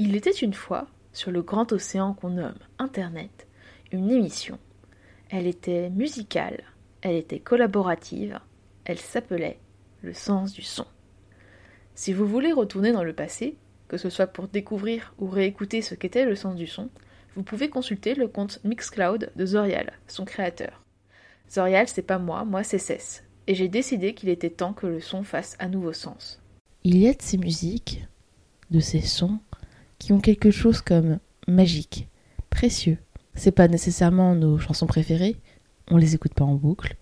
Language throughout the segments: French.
Il était une fois, sur le grand océan qu'on nomme Internet, une émission. Elle était musicale, elle était collaborative, elle s'appelait Le sens du son. Si vous voulez retourner dans le passé, que ce soit pour découvrir ou réécouter ce qu'était le sens du son, vous pouvez consulter le compte Mixcloud de Zorial, son créateur. Zorial, c'est pas moi, moi c'est Cess, et j'ai décidé qu'il était temps que le son fasse à nouveau sens. Il y a de ces musiques, de ces sons, qui ont quelque chose comme magique, précieux. C'est pas nécessairement nos chansons préférées, on les écoute pas en boucle,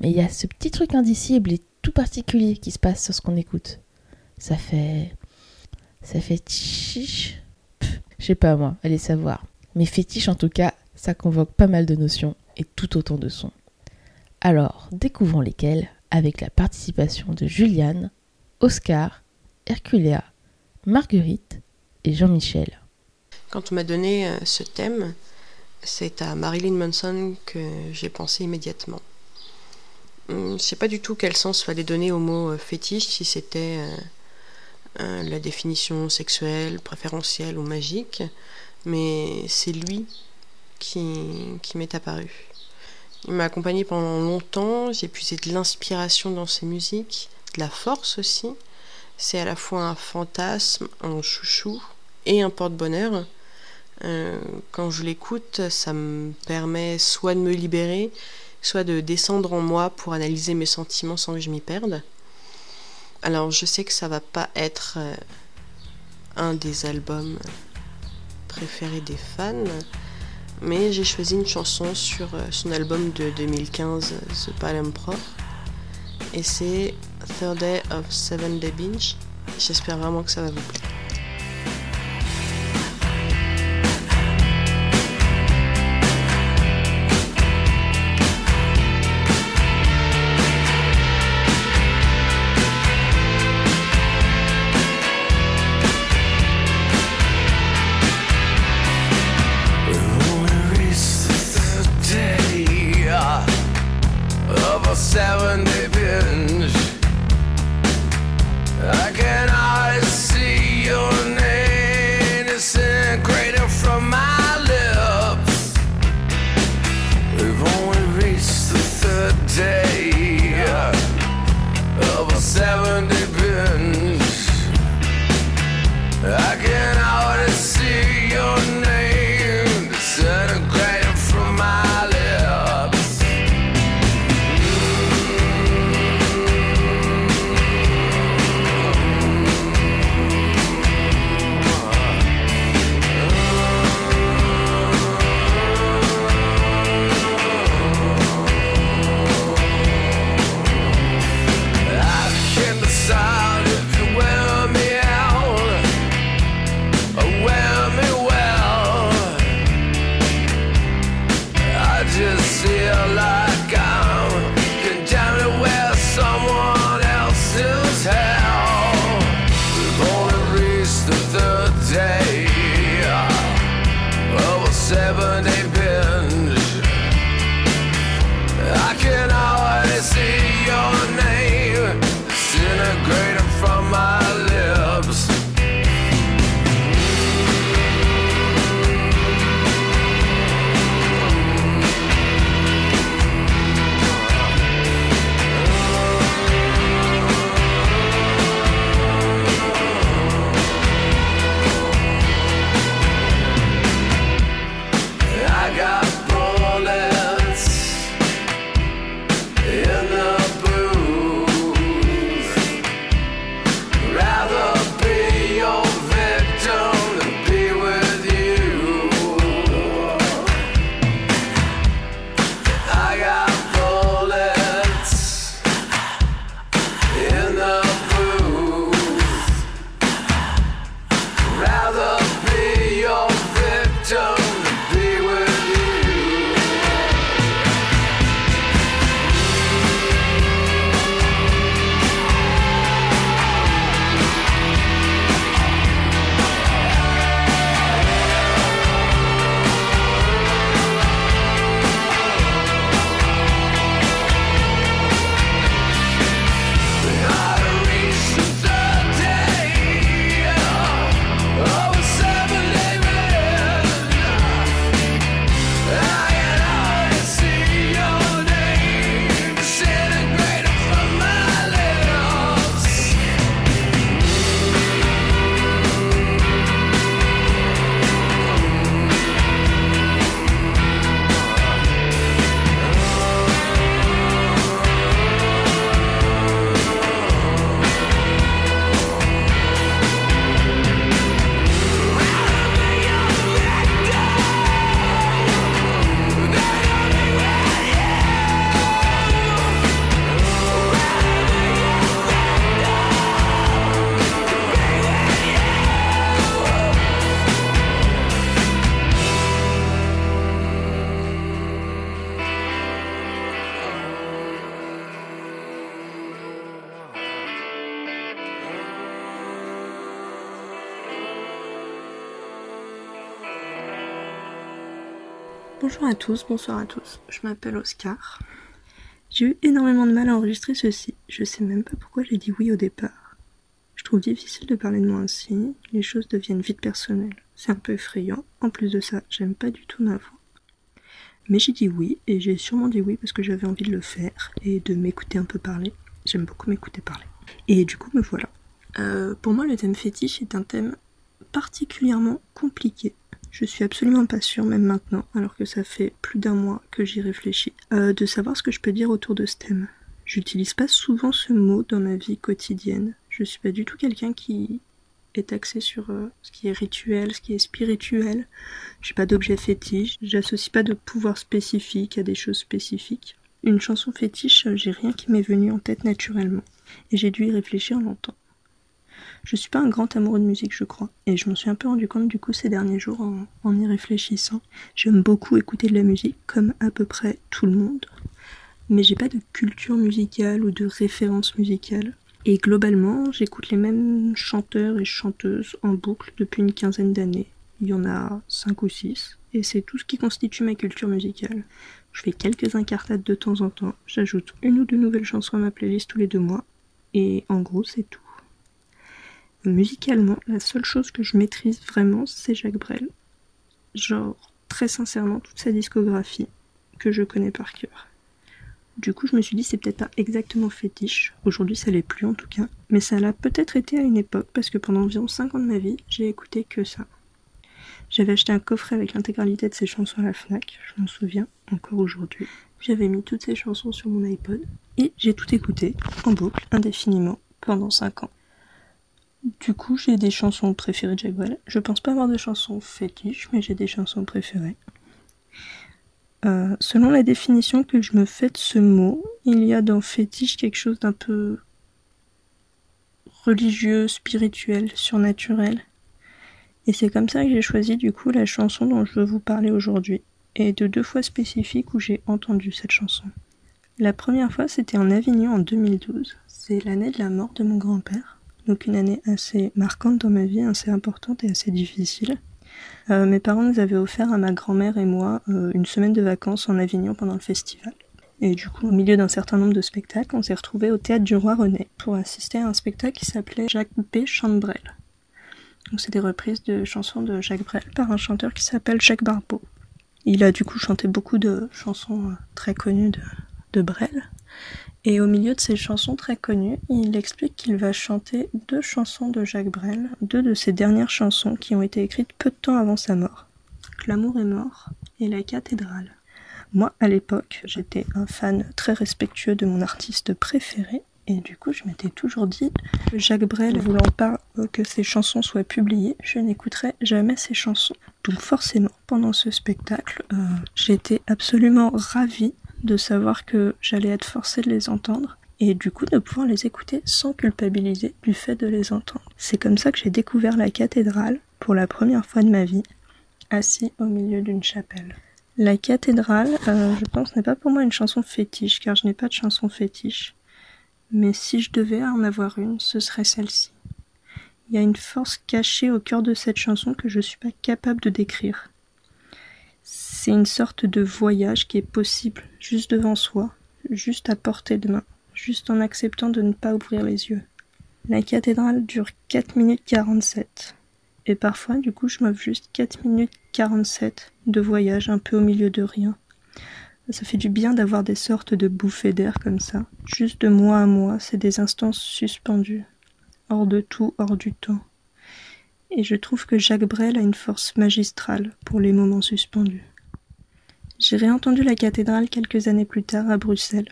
mais il y a ce petit truc indicible et tout particulier qui se passe sur ce qu'on écoute. Ça fait. Ça fait chiche. Je sais pas moi, allez savoir. Mais fétiche en tout cas, ça convoque pas mal de notions et tout autant de sons. Alors, découvrons lesquels avec la participation de Juliane, Oscar, Herculea, Marguerite Jean-Michel. Quand on m'a donné euh, ce thème, c'est à Marilyn Manson que j'ai pensé immédiatement. Hum, je ne sais pas du tout quel sens fallait donner au mot euh, fétiche, si c'était euh, la définition sexuelle, préférentielle ou magique, mais c'est lui qui, qui m'est apparu. Il m'a accompagné pendant longtemps, j'ai puisé de l'inspiration dans ses musiques, de la force aussi. C'est à la fois un fantasme, un chouchou et un porte-bonheur. Euh, quand je l'écoute, ça me permet soit de me libérer, soit de descendre en moi pour analyser mes sentiments sans que je m'y perde. Alors je sais que ça va pas être euh, un des albums préférés des fans, mais j'ai choisi une chanson sur euh, son album de 2015, The Palm Pro, et c'est Third Day of Seven Day Binge. J'espère vraiment que ça va vous plaire. Bonjour à tous, bonsoir à tous. Je m'appelle Oscar. J'ai eu énormément de mal à enregistrer ceci. Je sais même pas pourquoi j'ai dit oui au départ. Je trouve difficile de parler de moi ainsi. Les choses deviennent vite personnelles. C'est un peu effrayant. En plus de ça, j'aime pas du tout ma voix. Mais j'ai dit oui, et j'ai sûrement dit oui parce que j'avais envie de le faire et de m'écouter un peu parler. J'aime beaucoup m'écouter parler. Et du coup, me voilà. Euh, pour moi, le thème fétiche est un thème particulièrement compliqué. Je suis absolument pas sûre, même maintenant, alors que ça fait plus d'un mois que j'y réfléchis, euh, de savoir ce que je peux dire autour de ce thème. J'utilise pas souvent ce mot dans ma vie quotidienne. Je suis pas du tout quelqu'un qui est axé sur euh, ce qui est rituel, ce qui est spirituel. J'ai pas d'objet fétiche, j'associe pas de pouvoir spécifique à des choses spécifiques. Une chanson fétiche, j'ai rien qui m'est venu en tête naturellement, et j'ai dû y réfléchir longtemps. Je suis pas un grand amoureux de musique, je crois, et je m'en suis un peu rendu compte du coup ces derniers jours en, en y réfléchissant. J'aime beaucoup écouter de la musique, comme à peu près tout le monde, mais j'ai pas de culture musicale ou de référence musicale. Et globalement, j'écoute les mêmes chanteurs et chanteuses en boucle depuis une quinzaine d'années. Il y en a cinq ou six, et c'est tout ce qui constitue ma culture musicale. Je fais quelques incartades de temps en temps, j'ajoute une ou deux nouvelles chansons à ma playlist tous les deux mois, et en gros c'est tout. Musicalement, la seule chose que je maîtrise vraiment, c'est Jacques Brel. Genre, très sincèrement, toute sa discographie, que je connais par cœur. Du coup, je me suis dit, c'est peut-être pas exactement fétiche. Aujourd'hui, ça l'est plus en tout cas. Mais ça l'a peut-être été à une époque, parce que pendant environ 5 ans de ma vie, j'ai écouté que ça. J'avais acheté un coffret avec l'intégralité de ses chansons à la Fnac, je m'en souviens encore aujourd'hui. J'avais mis toutes ses chansons sur mon iPod, et j'ai tout écouté, en boucle, indéfiniment, pendant 5 ans. Du coup, j'ai des chansons préférées de Brel. Je pense pas avoir de chansons fétiches, mais j'ai des chansons préférées. Euh, selon la définition que je me fais de ce mot, il y a dans fétiche quelque chose d'un peu religieux, spirituel, surnaturel. Et c'est comme ça que j'ai choisi du coup la chanson dont je veux vous parler aujourd'hui, et de deux fois spécifiques où j'ai entendu cette chanson. La première fois, c'était en Avignon en 2012. C'est l'année de la mort de mon grand-père donc une année assez marquante dans ma vie, assez importante et assez difficile. Euh, mes parents nous avaient offert à ma grand-mère et moi euh, une semaine de vacances en Avignon pendant le festival. Et du coup, au milieu d'un certain nombre de spectacles, on s'est retrouvé au théâtre du Roi René pour assister à un spectacle qui s'appelait Jacques B. chante Brel. Donc c'est des reprises de chansons de Jacques Brel par un chanteur qui s'appelle Jacques Barbeau. Il a du coup chanté beaucoup de chansons euh, très connues de, Brel. Et au milieu de ces chansons très connues, il explique qu'il va chanter deux chansons de Jacques Brel, deux de ses dernières chansons qui ont été écrites peu de temps avant sa mort. L'amour est mort et la cathédrale. Moi, à l'époque, j'étais un fan très respectueux de mon artiste préféré, et du coup, je m'étais toujours dit que Jacques Brel, voulant pas que ses chansons soient publiées, je n'écouterais jamais ses chansons. Donc forcément, pendant ce spectacle, euh, j'étais absolument ravie de savoir que j'allais être forcée de les entendre et du coup de pouvoir les écouter sans culpabiliser du fait de les entendre. C'est comme ça que j'ai découvert la cathédrale pour la première fois de ma vie, assis au milieu d'une chapelle. La cathédrale, euh, je pense, n'est pas pour moi une chanson fétiche, car je n'ai pas de chanson fétiche. Mais si je devais en avoir une, ce serait celle-ci. Il y a une force cachée au cœur de cette chanson que je ne suis pas capable de décrire. C'est une sorte de voyage qui est possible juste devant soi, juste à portée de main, juste en acceptant de ne pas ouvrir les yeux. La cathédrale dure 4 minutes 47. Et parfois, du coup, je m'offre juste 4 minutes 47 de voyage un peu au milieu de rien. Ça fait du bien d'avoir des sortes de bouffées d'air comme ça. Juste de moi à moi, c'est des instants suspendus. Hors de tout, hors du temps et je trouve que Jacques Brel a une force magistrale pour les moments suspendus. J'ai réentendu la cathédrale quelques années plus tard à Bruxelles.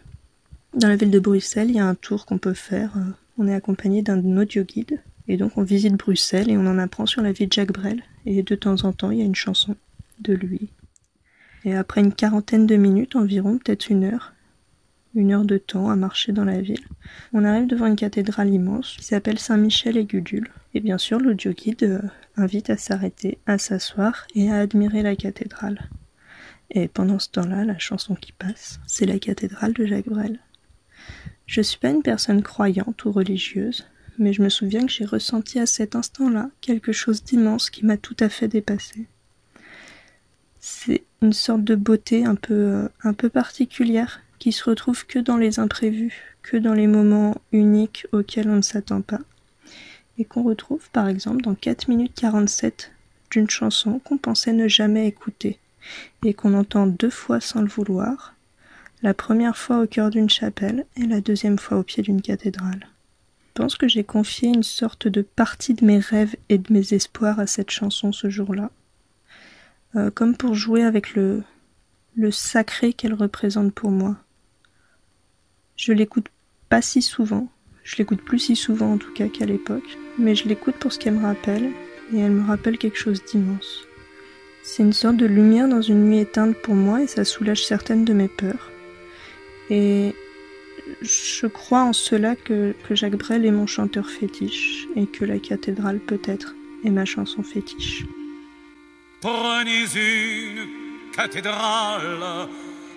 Dans la ville de Bruxelles, il y a un tour qu'on peut faire. On est accompagné d'un audio guide. Et donc on visite Bruxelles et on en apprend sur la vie de Jacques Brel. Et de temps en temps, il y a une chanson de lui. Et après une quarantaine de minutes environ, peut-être une heure, une heure de temps à marcher dans la ville. On arrive devant une cathédrale immense qui s'appelle Saint-Michel et Gudule. Et bien sûr, l'audio guide euh, invite à s'arrêter, à s'asseoir et à admirer la cathédrale. Et pendant ce temps-là, la chanson qui passe, c'est la cathédrale de Jacques Brel. Je suis pas une personne croyante ou religieuse, mais je me souviens que j'ai ressenti à cet instant-là quelque chose d'immense qui m'a tout à fait dépassé. C'est une sorte de beauté euh, un peu particulière qui se retrouve que dans les imprévus, que dans les moments uniques auxquels on ne s'attend pas. Et qu'on retrouve par exemple dans 4 minutes 47 d'une chanson qu'on pensait ne jamais écouter et qu'on entend deux fois sans le vouloir, la première fois au cœur d'une chapelle et la deuxième fois au pied d'une cathédrale. Je pense que j'ai confié une sorte de partie de mes rêves et de mes espoirs à cette chanson ce jour-là, euh, comme pour jouer avec le, le sacré qu'elle représente pour moi. Je l'écoute pas si souvent, je l'écoute plus si souvent en tout cas qu'à l'époque, mais je l'écoute pour ce qu'elle me rappelle, et elle me rappelle quelque chose d'immense. C'est une sorte de lumière dans une nuit éteinte pour moi et ça soulage certaines de mes peurs. Et je crois en cela que, que Jacques Brel est mon chanteur fétiche et que la cathédrale peut-être est ma chanson fétiche. Prenez une cathédrale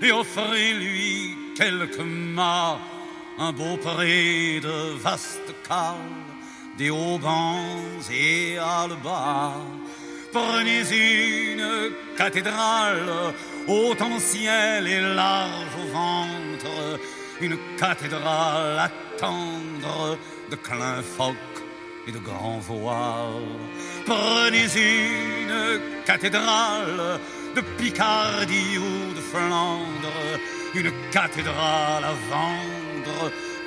et offrez-lui quelques mâts, un beau pré de vastes cales, des haubans et bas. Prenez une cathédrale haute en ciel et large au ventre, une cathédrale à tendre de clin phoque et de grands voiles. Prenez une cathédrale de Picardie ou de Flandre, une cathédrale à vendre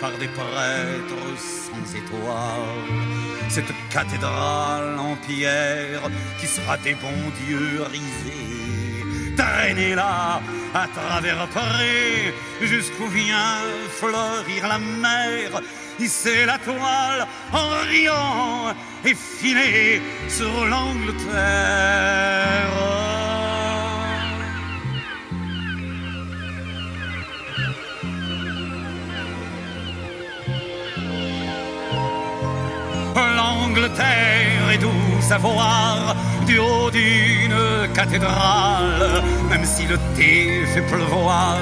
par des prêtres sans étoiles. Cette cathédrale en pierre qui sera des bons dieux risés. Traînez-la à travers Paris jusqu'où vient fleurir la mer. Hissez la toile en riant et filer sur l'Angleterre. l'Angleterre est douce à voir du haut d'une cathédrale, même si le thé fait pleuvoir,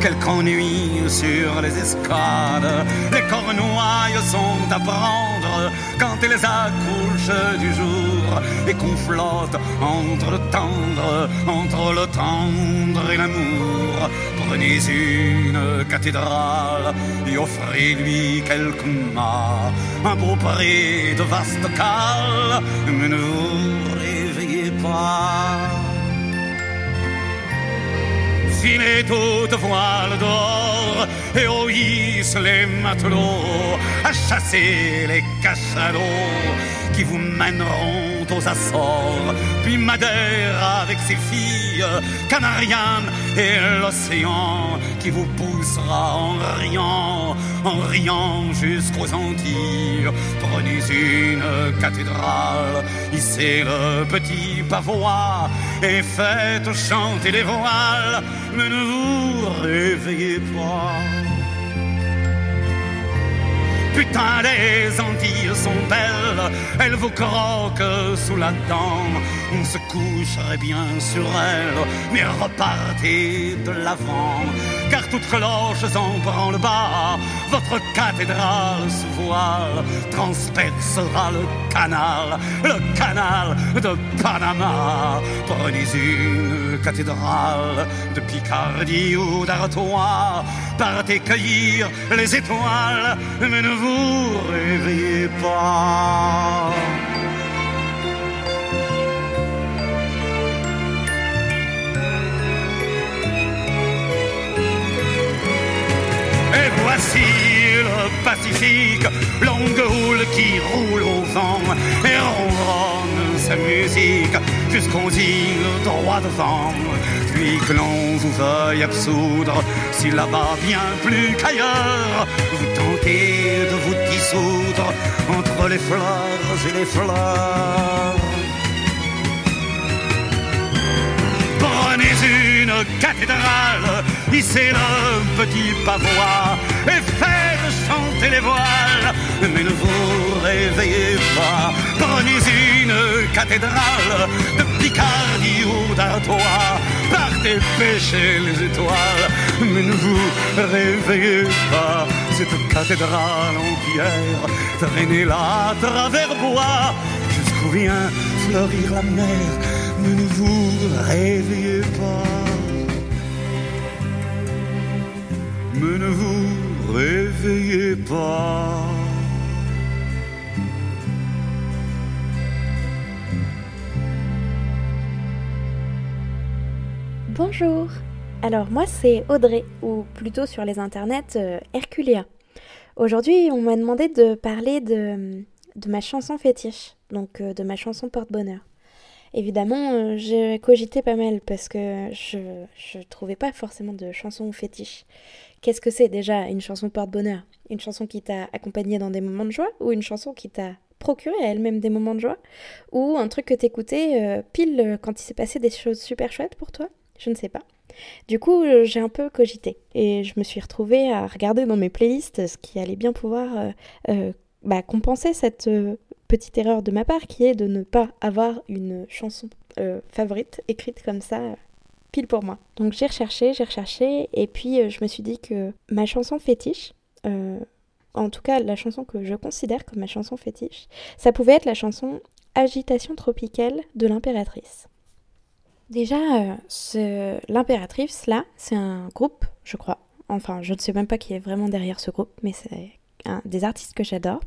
quelque ennui sur les escales. Les cornouailles sont à prendre quand elles accouchent du jour et qu'on flotte entre le tendre, entre le tendre et l'amour. Prenez une cathédrale et offrez-lui quelques mâts, un beau pré de vaste cale, mais ne vous réveillez pas. Filez toute voile d'or et hisse les matelots à chasser les cachalots qui vous mèneront aux Açores, puis Madère avec ses filles, Canarian et l'océan qui vous poussera en riant, en riant jusqu'aux Antilles. Prenez une cathédrale, hissez le petit pavois et faites chanter les voiles, mais ne vous réveillez pas. Putain, les Antilles sont belles, elles vous croquent sous la dent. On se coucherait bien sur elles, mais repartez de l'avant. Car toute cloche en le bas, votre cathédrale sous voile transpercera le canal, le canal de Panama. Prenez une cathédrale de Picardie ou d'Artois, partez cueillir les étoiles, mais ne vous réveillez pas. Et voici le Pacifique, longue houle qui roule au vent et ronronne sa musique jusqu'aux îles droit devant. Puis que l'on vous veuille absoudre, si là-bas bien plus qu'ailleurs, vous tentez de vous dissoudre entre les fleurs et les fleurs. Prenez une cathédrale, hissez le petit pavois et faites chanter les voiles, mais ne vous réveillez pas. Prenez une cathédrale de Picardie ou d'Artois, partez pêcher les étoiles, mais ne vous réveillez pas. Cette cathédrale en pierre, traînez-la à travers bois, jusqu'où vient fleurir la mer Mais ne vous réveillez pas. Mais ne vous réveillez pas. Bonjour Alors moi c'est Audrey, ou plutôt sur les internets euh, Herculea. Aujourd'hui on m'a demandé de parler de, de ma chanson fétiche, donc euh, de ma chanson porte-bonheur. Évidemment euh, j'ai cogité pas mal parce que je ne trouvais pas forcément de chanson fétiche. Qu'est-ce que c'est déjà une chanson porte-bonheur? Une chanson qui t'a accompagné dans des moments de joie ou une chanson qui t'a procuré à elle-même des moments de joie? Ou un truc que t'écoutais euh, pile quand il s'est passé des choses super chouettes pour toi? Je ne sais pas. Du coup, euh, j'ai un peu cogité et je me suis retrouvée à regarder dans mes playlists ce qui allait bien pouvoir euh, euh, bah, compenser cette petite erreur de ma part qui est de ne pas avoir une chanson favorite écrite comme ça pile pour moi. Donc j'ai recherché, j'ai recherché et puis je me suis dit que ma chanson fétiche, en tout cas la chanson que je considère comme ma chanson fétiche, ça pouvait être la chanson Agitation tropicale de l'impératrice. Déjà, euh, l'impératrice, là, c'est un groupe, je crois. Enfin, je ne sais même pas qui est vraiment derrière ce groupe, mais c'est un des artistes que j'adore.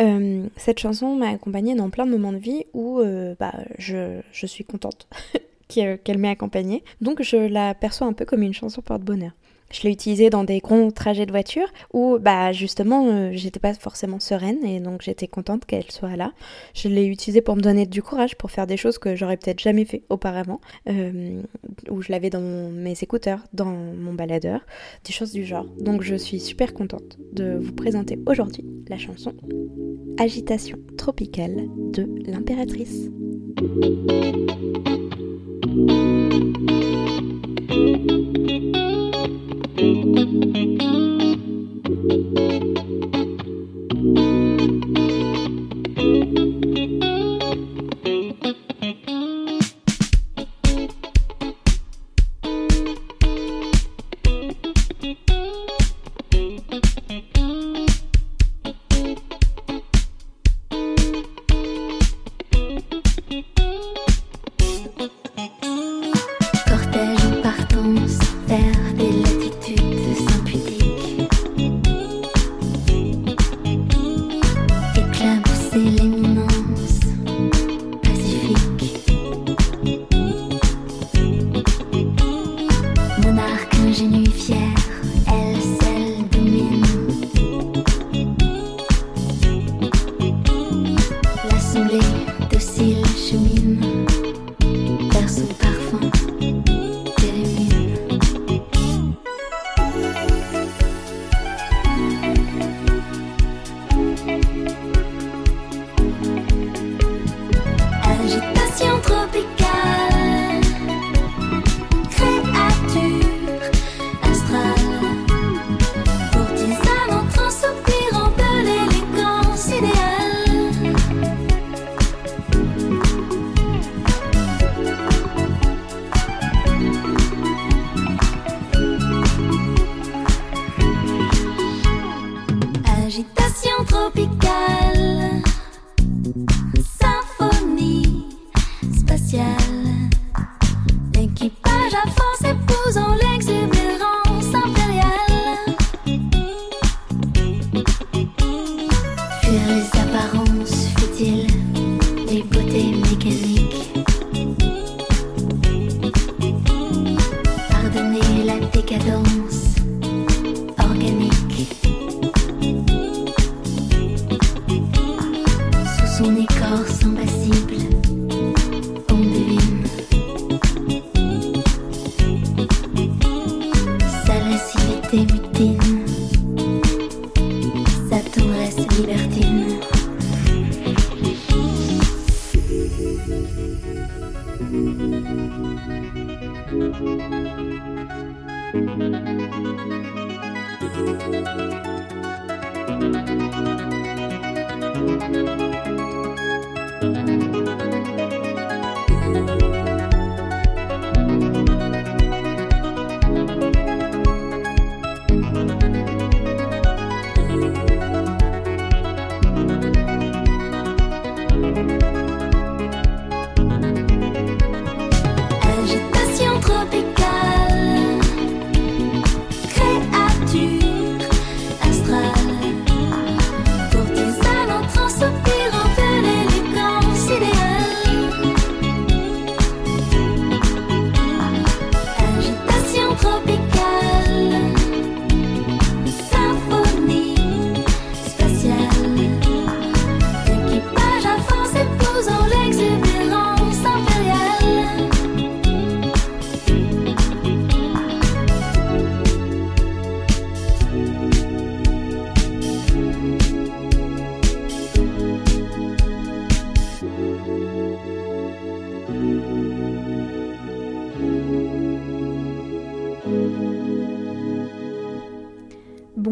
Euh, cette chanson m'a accompagnée dans plein de moments de vie où euh, bah, je, je, suis contente qu'elle m'ait accompagnée. Donc je la perçois un peu comme une chanson porte-bonheur. Je l'ai utilisé dans des grands trajets de voiture où, bah, justement, euh, j'étais pas forcément sereine et donc j'étais contente qu'elle soit là. Je l'ai utilisé pour me donner du courage pour faire des choses que j'aurais peut-être jamais fait auparavant, euh, où je l'avais dans mes écouteurs, dans mon baladeur, des choses du genre. Donc je suis super contente de vous présenter aujourd'hui la chanson Agitation tropicale de l'impératrice.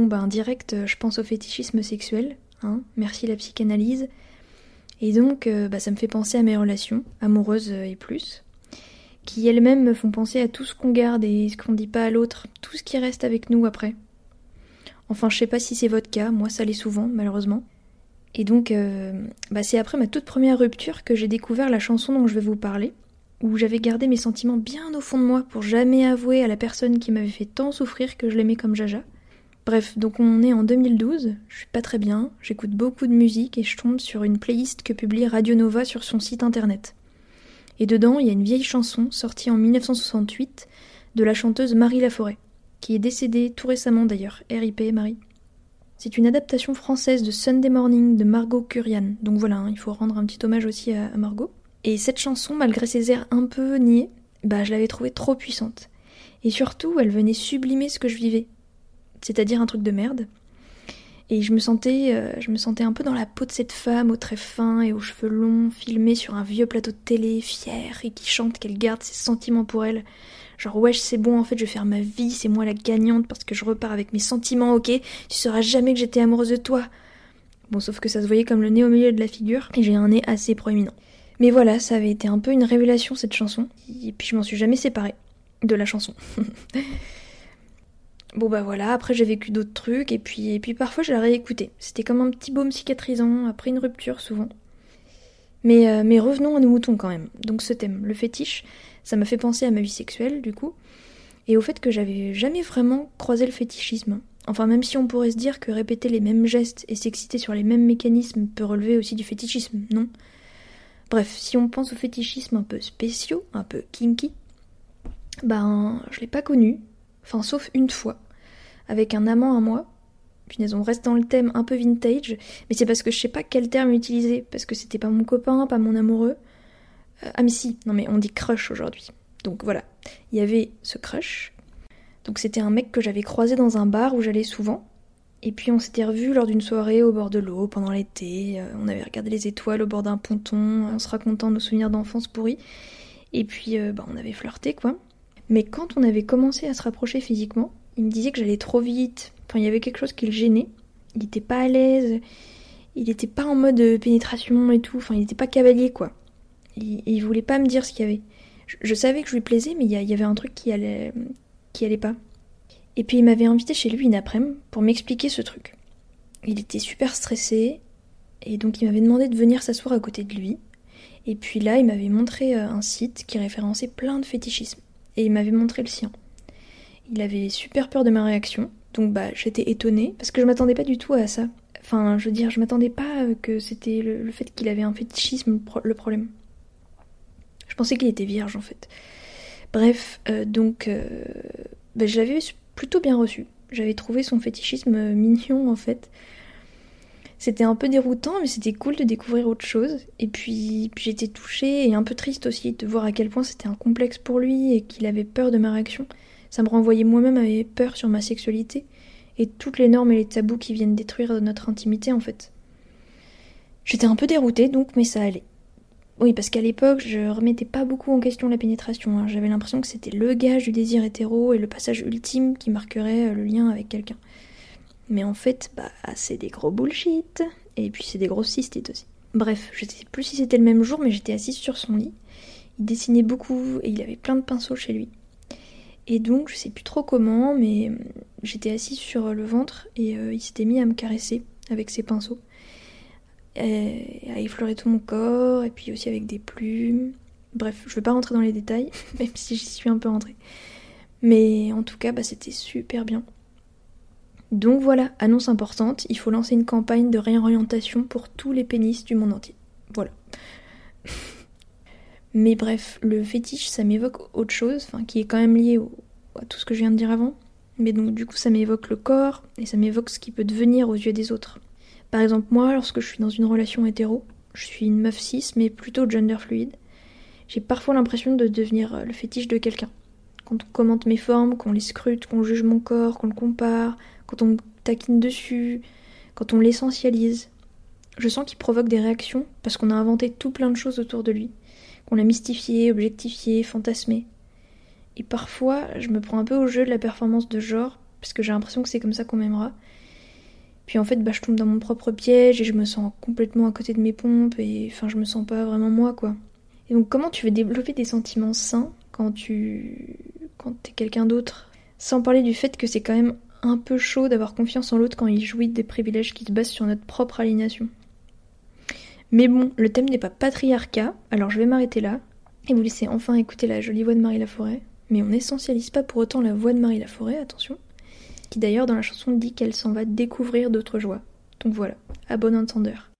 Ben direct, je pense au fétichisme sexuel, hein, merci la psychanalyse. Et donc, bah, ça me fait penser à mes relations, amoureuses et plus, qui elles-mêmes me font penser à tout ce qu'on garde et ce qu'on dit pas à l'autre, tout ce qui reste avec nous après. Enfin, je sais pas si c'est votre cas, moi ça l'est souvent, malheureusement. Et donc, bah, c'est après ma toute première rupture que j'ai découvert la chanson dont je vais vous parler où j'avais gardé mes sentiments bien au fond de moi pour jamais avouer à la personne qui m'avait fait tant souffrir que je l'aimais comme Jaja. Bref, donc on est en 2012, je suis pas très bien, j'écoute beaucoup de musique et je tombe sur une playlist que publie Radio Nova sur son site internet. Et dedans, il y a une vieille chanson sortie en 1968 de la chanteuse Marie Laforêt, qui est décédée tout récemment d'ailleurs, RIP Marie. C'est une adaptation française de Sunday Morning de Margot Curian, donc voilà, hein, il faut rendre un petit hommage aussi à Margot. Et cette chanson, malgré ses airs un peu niais, bah je l'avais trouvée trop puissante. Et surtout, elle venait sublimer ce que je vivais. C'est-à-dire un truc de merde. Et je me sentais, euh, je me sentais un peu dans la peau de cette femme aux traits fins et aux cheveux longs, filmée sur un vieux plateau de télé, fière et qui chante qu'elle garde ses sentiments pour elle. Genre wesh c'est bon en fait je vais faire ma vie, c'est moi la gagnante parce que je repars avec mes sentiments, ok? Tu sauras jamais que j'étais amoureuse de toi. Bon sauf que ça se voyait comme le nez au milieu de la figure et j'ai un nez assez proéminent. Mais voilà, ça avait été un peu une révélation cette chanson. Et puis je m'en suis jamais séparée de la chanson. bon bah voilà, après j'ai vécu d'autres trucs et puis, et puis parfois je la réécoutais. C'était comme un petit baume cicatrisant après une rupture souvent. Mais, euh, mais revenons à nos moutons quand même. Donc ce thème, le fétiche, ça m'a fait penser à ma vie sexuelle du coup. Et au fait que j'avais jamais vraiment croisé le fétichisme. Enfin, même si on pourrait se dire que répéter les mêmes gestes et s'exciter sur les mêmes mécanismes peut relever aussi du fétichisme, non? Bref, si on pense au fétichisme un peu spéciaux, un peu kinky, ben je l'ai pas connu, enfin sauf une fois, avec un amant à moi. Punaise, on reste dans le thème un peu vintage, mais c'est parce que je sais pas quel terme utiliser, parce que c'était pas mon copain, pas mon amoureux. Euh, ah mais si, non mais on dit crush aujourd'hui. Donc voilà, il y avait ce crush. Donc c'était un mec que j'avais croisé dans un bar où j'allais souvent, et puis on s'était revus lors d'une soirée au bord de l'eau pendant l'été. Euh, on avait regardé les étoiles au bord d'un ponton, en se racontant nos souvenirs d'enfance pourris. Et puis euh, bah, on avait flirté quoi. Mais quand on avait commencé à se rapprocher physiquement, il me disait que j'allais trop vite. Enfin, il y avait quelque chose qui le gênait. Il était pas à l'aise. Il était pas en mode pénétration et tout. Enfin, il était pas cavalier quoi. Il, il voulait pas me dire ce qu'il y avait. Je, savais que je lui plaisais, mais il y, avait un truc qui allait, qui allait pas. Et puis il m'avait invité chez lui une après-midi pour m'expliquer ce truc. Il était super stressé, et donc il m'avait demandé de venir s'asseoir à côté de lui. Et puis là, il m'avait montré euh, un site qui référençait plein de fétichismes. Et il m'avait montré le sien. Il avait super peur de ma réaction, donc bah j'étais étonnée, parce que je m'attendais pas du tout à ça. Enfin, je veux dire, je m'attendais pas euh, que c'était le, fait qu'il avait un fétichisme le problème. Je pensais qu'il était vierge en fait. Bref, euh, donc bah, je l'avais plutôt bien reçu. J'avais trouvé son fétichisme mignon en fait. C'était un peu déroutant, mais c'était cool de découvrir autre chose. Et puis, j'étais touchée et un peu triste aussi de voir à quel point c'était un complexe pour lui et qu'il avait peur de ma réaction. Ça me renvoyait moi-même à peur sur ma sexualité et toutes les normes et les tabous qui viennent détruire notre intimité en fait. J'étais un peu déroutée donc, mais ça allait. Oui, parce qu'à l'époque, je remettais pas beaucoup en question la pénétration. Hein. J'avais l'impression que c'était le gage du désir hétéro et le passage ultime qui marquerait euh, le lien avec quelqu'un. Mais en fait, bah, c'est des gros bullshit. Et puis c'est des grosses cystites aussi. Bref, je sais plus si c'était le même jour, mais j'étais assise sur son lit. Il dessinait beaucoup et il avait plein de pinceaux chez lui. Et donc, je sais plus trop comment, mais euh, j'étais assise sur le ventre et euh, il s'était mis à me caresser avec ses pinceaux à effleurer tout mon corps, et puis aussi avec des plumes. Bref, je vais pas rentrer dans les détails, même si j'y suis un peu rentrée. Mais en tout cas, bah, c'était super bien. Donc voilà, annonce importante, il faut lancer une campagne de réorientation pour tous les pénis du monde entier. Voilà. Mais bref, le fétiche, ça m'évoque autre chose, qui est quand même lié à tout ce que je viens de dire avant. Mais donc du coup, ça m'évoque le corps, et ça m'évoque ce qui peut devenir aux yeux des autres. Par exemple, moi, lorsque je suis dans une relation hétéro, je suis une meuf cis, mais plutôt gender fluide, j'ai parfois l'impression de devenir euh, le fétiche de quelqu'un. Quand on commente mes formes, qu'on les scrute, qu'on juge mon corps, qu'on le compare, quand on taquine dessus, quand on l'essentialise, je sens qu'il provoque des réactions parce qu'on a inventé tout plein de choses autour de lui, qu'on l'a mystifié, objectifié, fantasmé. Et parfois, je me prends un peu au jeu de la performance de genre, parce que j'ai l'impression que c'est comme ça qu'on m'aimera, Puis en fait, bah, je tombe dans mon propre piège et je me sens complètement à côté de mes pompes et enfin, je me sens pas vraiment moi, quoi. Et donc, comment tu veux développer des sentiments sains quand tu. quand t'es quelqu'un d'autre? Sans parler du fait que c'est quand même un peu chaud d'avoir confiance en l'autre quand il jouit des privilèges qui se basent sur notre propre alignation. Mais bon, le thème n'est pas patriarcat, alors je vais m'arrêter là et vous laisser enfin écouter la jolie voix de Marie Laforêt. Mais on n'essentialise pas pour autant la voix de Marie Laforêt, attention, qui d'ailleurs dans la chanson dit qu'elle s'en va découvrir d'autres joies. Donc voilà, à bon entendeur.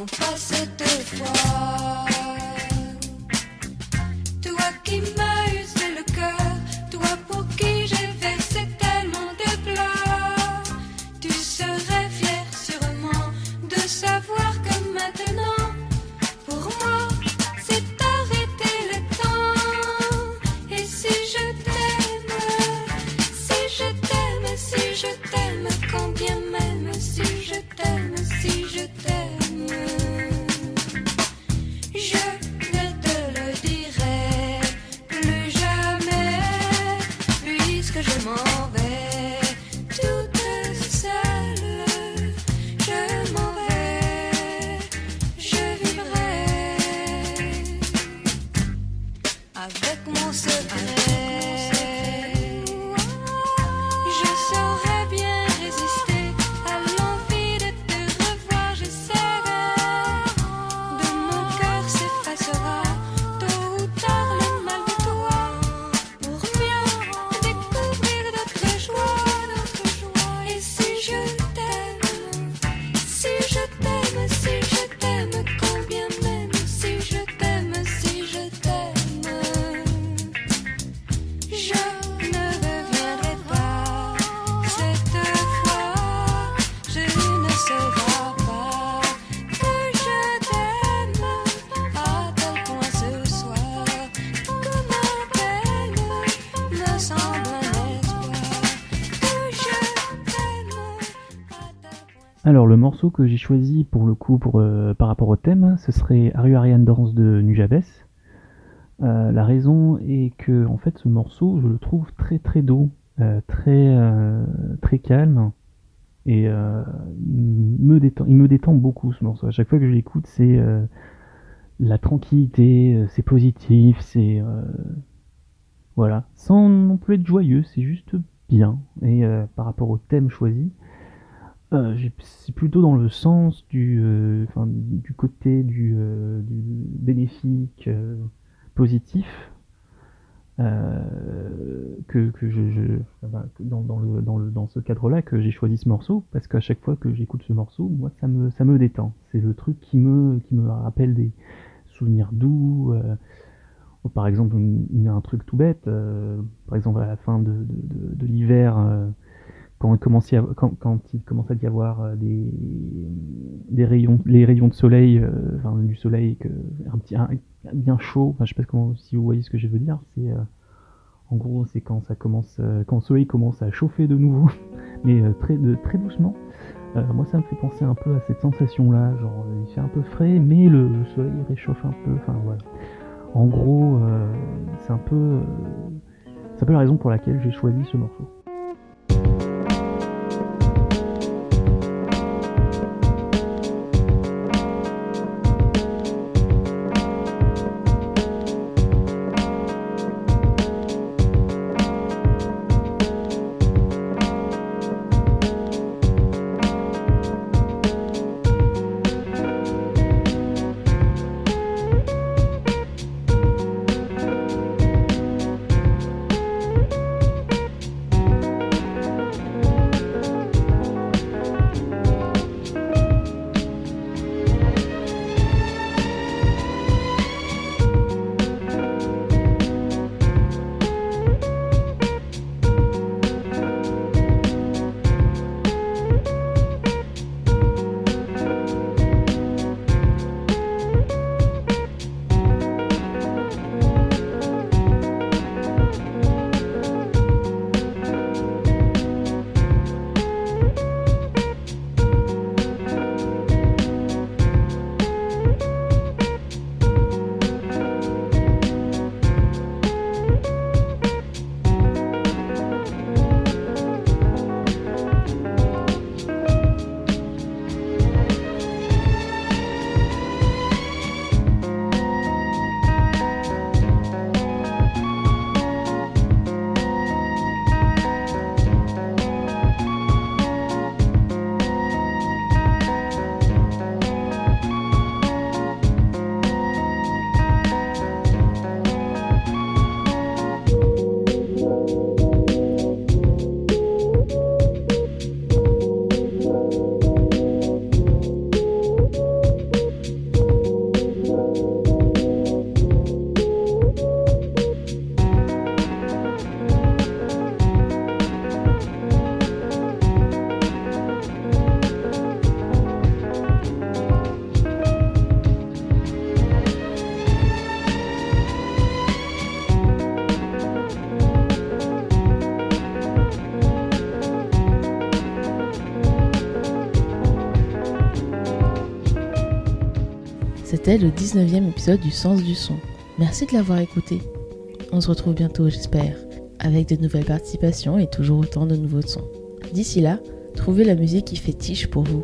Non pas cette fois. Alors le morceau que j'ai choisi pour le coup euh, par rapport au thème, ce serait Are You Ariane Dance de Nujabes. Euh, la raison est que en fait ce morceau je le trouve très très doux, euh, très très calme et il me détend beaucoup ce morceau. À chaque fois que je l'écoute c'est la tranquillité, c'est positif, c'est voilà, sans non plus être joyeux, c'est juste bien. Et par rapport au thème choisi, euh, c'est plutôt dans le sens du, euh, du côté du, euh, bénéfique, positif, que, que je, dans, dans, le, dans, le, dans ce cadre-là que j'ai choisi ce morceau, parce qu'à chaque fois que j'écoute ce morceau, moi ça me, ça me détend. C'est le truc qui me, qui me rappelle des souvenirs doux. par exemple, une- un truc tout bête, par exemple à la fin de, de, de- l'hiver, quand, il commençait à- y avoir euh, des, rayons, les rayons de soleil, euh, enfin du soleil, que, un petit, un- bien chaud. Enfin, je sais pas si vous voyez ce que je veux dire. C'est, euh, en gros, c'est quand ça commence, quand le soleil commence à chauffer de nouveau, mais très, de, très doucement. Moi, ça me fait penser un peu à cette sensation-là, genre euh, il fait un peu frais, mais le, le soleil réchauffe un peu. Enfin voilà. En gros, c'est un peu, c'est un peu la raison pour laquelle j'ai choisi ce morceau. Le 19e épisode du Sens du Son. Merci de l'avoir écouté. On se retrouve bientôt, j'espère, avec de nouvelles participations et toujours autant de nouveaux sons. D'ici là, trouvez la musique qui fait tiche pour vous.